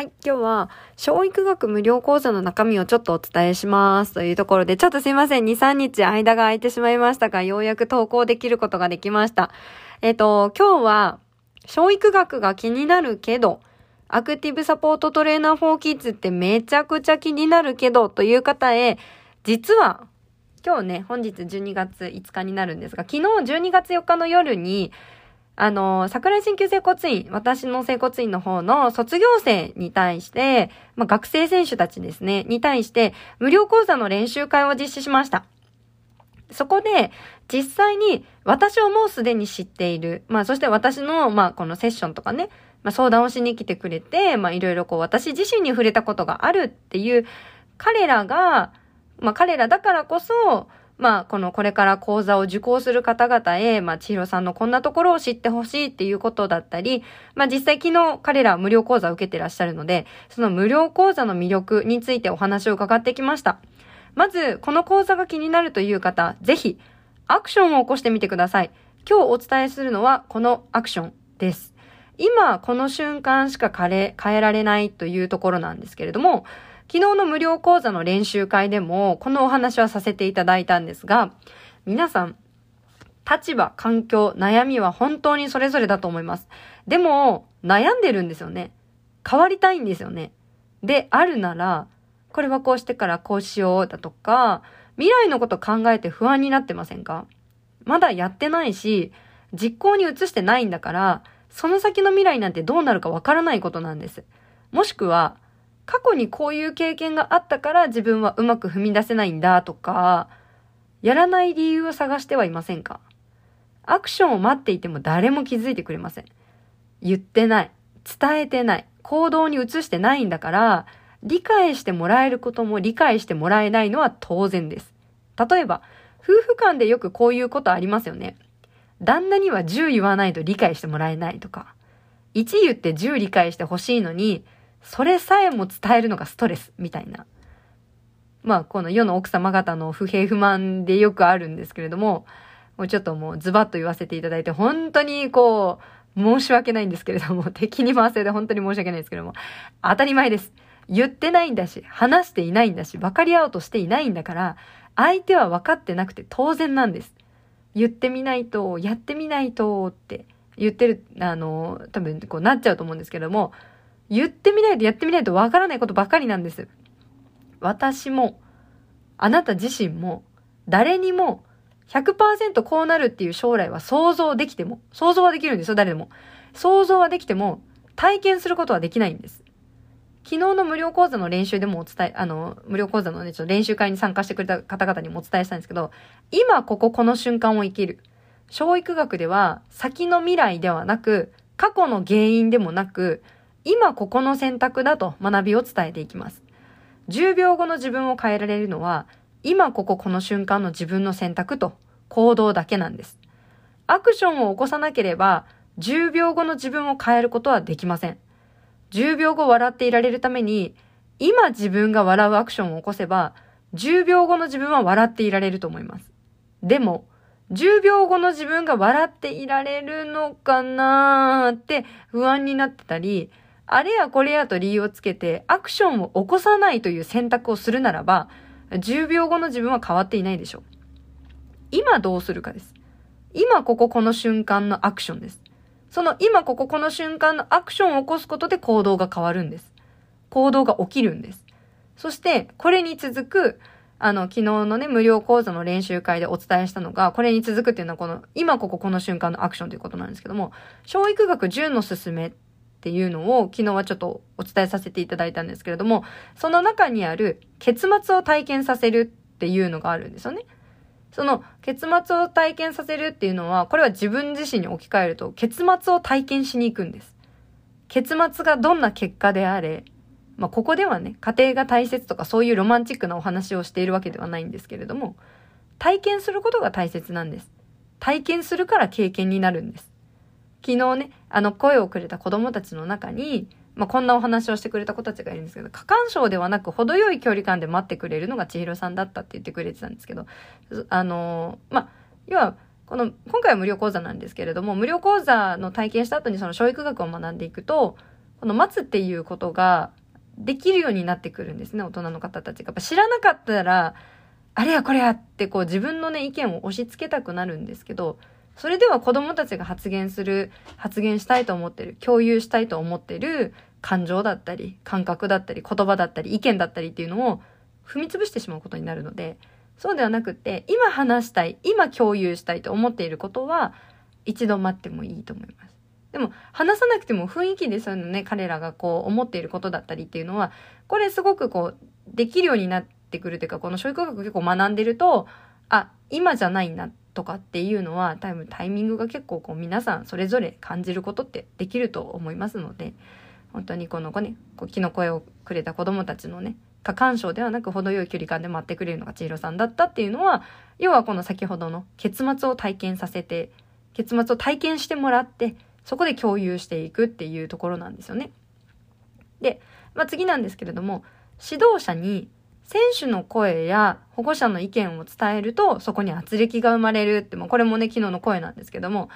はい、今日は、小育学無料講座の中身をちょっとお伝えします。というところで、ちょっとすいません、2、3日間が空いてしまいましたが、ようやく投稿できることができました。えっ、と、今日は、小育学が気になるけど、アクティブサポートトレーナー4キッズってめちゃくちゃ気になるけど、という方へ、実は、今日ね、本日12月5日になるんですが、昨日12月4日の夜に、あの、桜井鍼灸整骨院、私の整骨院の方の卒業生に対して、まあ、学生選手たちですね、に対して、無料講座の練習会を実施しました。そこで、実際に私をもうすでに知っている、まあ、そして私の、まあ、このセッションとかね、まあ、相談をしに来てくれて、まあ、いろいろこう、私自身に触れたことがあるっていう彼らが、まあ、彼らだからこそ、まあ、このこれから講座を受講する方々へ、まあ、千尋さんのこんなところを知ってほしいっていうことだったり、まあ、実際昨日彼ら無料講座を受けてらっしゃるので、その無料講座の魅力についてお話を伺ってきました。まず、この講座が気になるという方、ぜひ、アクションを起こしてみてください。今日お伝えするのは、このアクションです。今、この瞬間しか変えられないというところなんですけれども、昨日の無料講座の練習会でも、このお話はさせていただいたんですが、皆さん、立場、環境、悩みは本当にそれぞれだと思います。でも、悩んでるんですよね。変わりたいんですよね。で、あるなら、これはこうしてからこうしようだとか、未来のこと考えて不安になってませんか？まだやってないし、実行に移してないんだから、その先の未来なんてどうなるかわからないことなんです。もしくは、過去にこういう経験があったから自分はうまく踏み出せないんだとか、やらない理由を探してはいませんか？アクションを待っていても誰も気づいてくれません。言ってない。伝えてない。行動に移してないんだから、理解してもらえることも理解してもらえないのは当然です。例えば、夫婦間でよくこういうことありますよね。旦那には10言わないと理解してもらえないとか、1言って10理解してほしいのに、それさえも伝えるのがストレス、みたいな。まあ、この世の奥様方の不平不満でよくあるんですけれども、もうちょっともうズバッと言わせていただいて、本当にこう、申し訳ないんですけれども、敵に回せで本当に申し訳ないですけれども、当たり前です。言ってないんだし、話していないんだし、分かり合おうとしていないんだから、相手は分かってなくて当然なんです。言ってみないと、やってみないとって言ってる、あの、多分こうなっちゃうと思うんですけども、言ってみないとやってみないとわからないことばかりなんです。私も、あなた自身も、誰にも100%こうなるっていう将来は想像できても、想像はできるんですよ、誰でも。想像はできても、体験することはできないんです。昨日の無料講座の練習でもお伝え、あの、無料講座のね、ちょっと練習会に参加してくれた方々にもお伝えしたんですけど、今こここの瞬間を生きる。教育学では、先の未来ではなく、過去の原因でもなく、今ここの選択だと学びを伝えていきます。10秒後の自分を変えられるのは、今こここの瞬間の自分の選択と行動だけなんです。アクションを起こさなければ、10秒後の自分を変えることはできません。10秒後笑っていられるために、今自分が笑うアクションを起こせば、10秒後の自分は笑っていられると思います。でも、10秒後の自分が笑っていられるのかなーって不安になってたり、あれやこれやと理由をつけてアクションを起こさないという選択をするならば、10秒後の自分は変わっていないでしょう。今どうするかです。今こここの瞬間のアクションです。その今こここの瞬間のアクションを起こすことで行動が変わるんです。行動が起きるんです。そして、これに続く、あの、昨日のね、無料講座の練習会でお伝えしたのが、これに続くっていうのはこの、今こここの瞬間のアクションということなんですけども、教育学10の進めっていうのを昨日はちょっとお伝えさせていただいたんですけれども、その中にある結末を体験させるっていうのがあるんですよね。その結末を体験させるっていうのは、これは自分自身に置き換えると、結末を体験しに行くんです。結末がどんな結果であれ、まあ、ここではね、家庭が大切とかそういうロマンチックなお話をしているわけではないんですけれども、体験することが大切なんです。体験するから経験になるんです。昨日ね、あの声をくれた子供たちの中に、まあ、こんなお話をしてくれた子たちがいるんですけど、過干渉ではなく程よい距離感で待ってくれるのが千尋さんだったって言ってくれてたんですけど、あのー、まあ、要は、この、今回は無料講座なんですけれども、無料講座の体験した後にその教育学を学んでいくと、この待つっていうことができるようになってくるんですね、大人の方たちが。やっぱ知らなかったら、あれやこれやってこう自分のね、意見を押し付けたくなるんですけど、それでは子供たちが発言する、発言したいと思ってる、共有したいと思ってる感情だったり、感覚だったり、言葉だったり、意見だったりっていうのを踏み潰してしまうことになるので、そうではなくって、今話したい、今共有したいと思っていることは、一度待ってもいいと思います。でも、話さなくても雰囲気でそういうのね、彼らがこう思っていることだったりっていうのは、これすごくこう、できるようになってくるというか、この教育学結構学んでると、あ、今じゃないなとかっていうのは、多分タイミングが結構こう皆さんそれぞれ感じることってできると思いますので、本当にこの子ね、こう気の声をくれた子供たちのね、過干渉ではなく程よい距離感で待ってくれるのが千尋さんだったっていうのは、要はこの先ほどの結末を体験させて、結末を体験してもらって、そこで共有していくっていうところなんですよね。で、まあ、次なんですけれども、指導者に選手の声や保護者の意見を伝えると、そこに圧力が生まれるって、もこれもね、昨日の声なんですけども、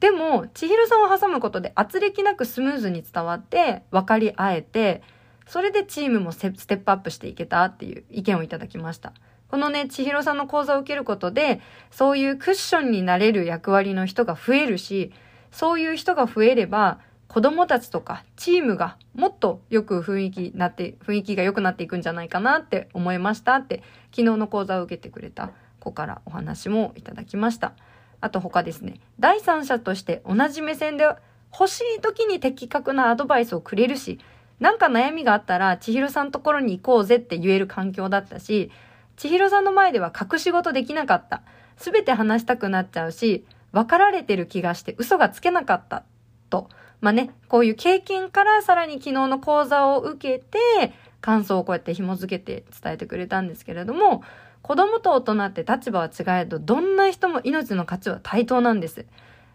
でも、千尋さんを挟むことで圧力なくスムーズに伝わって、分かり合えて、それでチームもステップアップしていけたっていう意見をいただきました。このね、千尋さんの講座を受けることで、そういうクッションになれる役割の人が増えるし、そういう人が増えれば、子供たちとかチームがもっとよく雰囲気になって、雰囲気が良くなっていくんじゃないかなって思いましたって、昨日の講座を受けてくれた子からお話もいただきました。あと他ですね、第三者として同じ目線で欲しい時に的確なアドバイスをくれるし、なんか悩みがあったら、千尋さんのところに行こうぜって言える環境だったし、千尋さんの前では隠し事できなかった。すべて話したくなっちゃうし、分かられてる気がして嘘がつけなかった。と。まあね、こういう経験からさらに昨日の講座を受けて、感想をこうやって紐付けて伝えてくれたんですけれども、子供と大人って立場は違えど、どんな人も命の価値は対等なんです。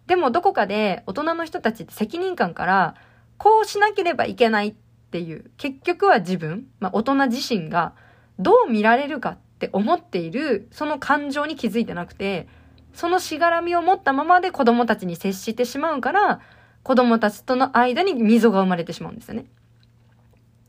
でもどこかで大人の人たちって責任感から、こうしなければいけないっていう、結局は自分、まあ、大人自身がどう見られるかって思っている、その感情に気づいてなくて、そのしがらみを持ったままで子供たちに接してしまうから、子供たちとの間に溝が生まれてしまうんですよね。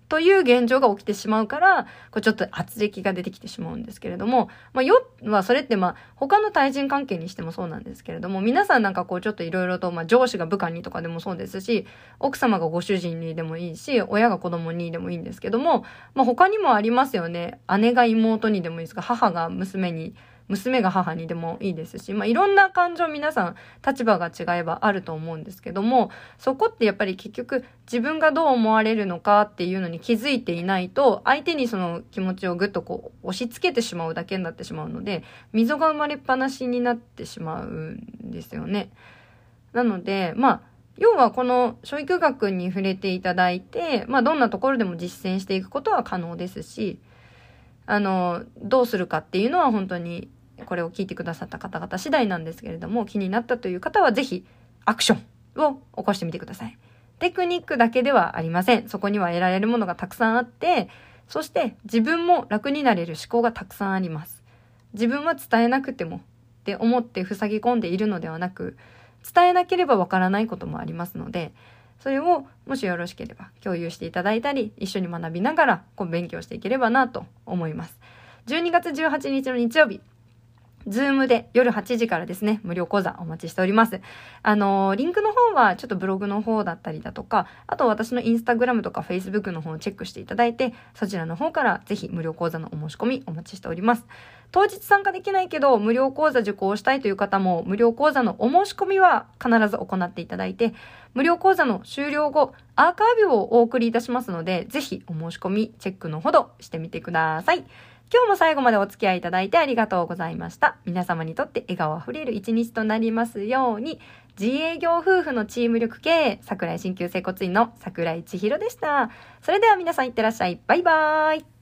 という現状が起きてしまうから、これちょっと圧力が出てきてしまうんですけれども、まあ、よ、まあ、それってまあ、他の対人関係にしてもそうなんですけれども、皆さんなんかこうちょっといろいろと、まあ、上司が部下にとかでもそうですし、奥様がご主人にでもいいし、親が子供にでもいいんですけども、まあ、他にもありますよね。姉が妹にでもいいですか、母が娘に、娘が母にでもいいですし、まあ、いろんな感情皆さん立場が違えばあると思うんですけども、そこってやっぱり結局自分がどう思われるのかっていうのに気づいていないと、相手にその気持ちをぐっとこう押し付けてしまうだけになってしまうので、溝が生まれっぱなしになってしまうんですよね。なので、まあ、要はこの教育学に触れていただいて、まあどんなところでも実践していくことは可能ですし、あの、どうするかっていうのは本当にこれを聞いてくださった方々次第なんですけれども、気になったという方はぜひアクションを起こしてみてください。テクニックだけではありません。そこには得られるものがたくさんあって、そして自分も楽になれる思考がたくさんあります。自分は伝えなくてもって思って塞ぎ込んでいるのではなく、伝えなければわからないこともありますので、それをもしよろしければ共有していただいたり、一緒に学びながらこう勉強していければなと思います。12月18日の日曜日、ズームで夜8時からですね、無料講座お待ちしております。あのー、リンクの方はちょっとブログの方だったりだとか、あと私のインスタグラムとかフェイスブックの方をチェックしていただいて、そちらの方からぜひ無料講座のお申し込みお待ちしております。当日参加できないけど、無料講座受講したいという方も、無料講座のお申し込みは必ず行っていただいて、無料講座の終了後、アーカイブをお送りいたしますので、ぜひお申し込み、チェックのほどしてみてください。今日も最後までお付き合いいただいてありがとうございました。皆様にとって笑顔あふれる一日となりますように、自営業夫婦のチーム力経営、桜井鍼灸整骨院の桜井千尋でした。それでは皆さんいってらっしゃい。バイバーイ。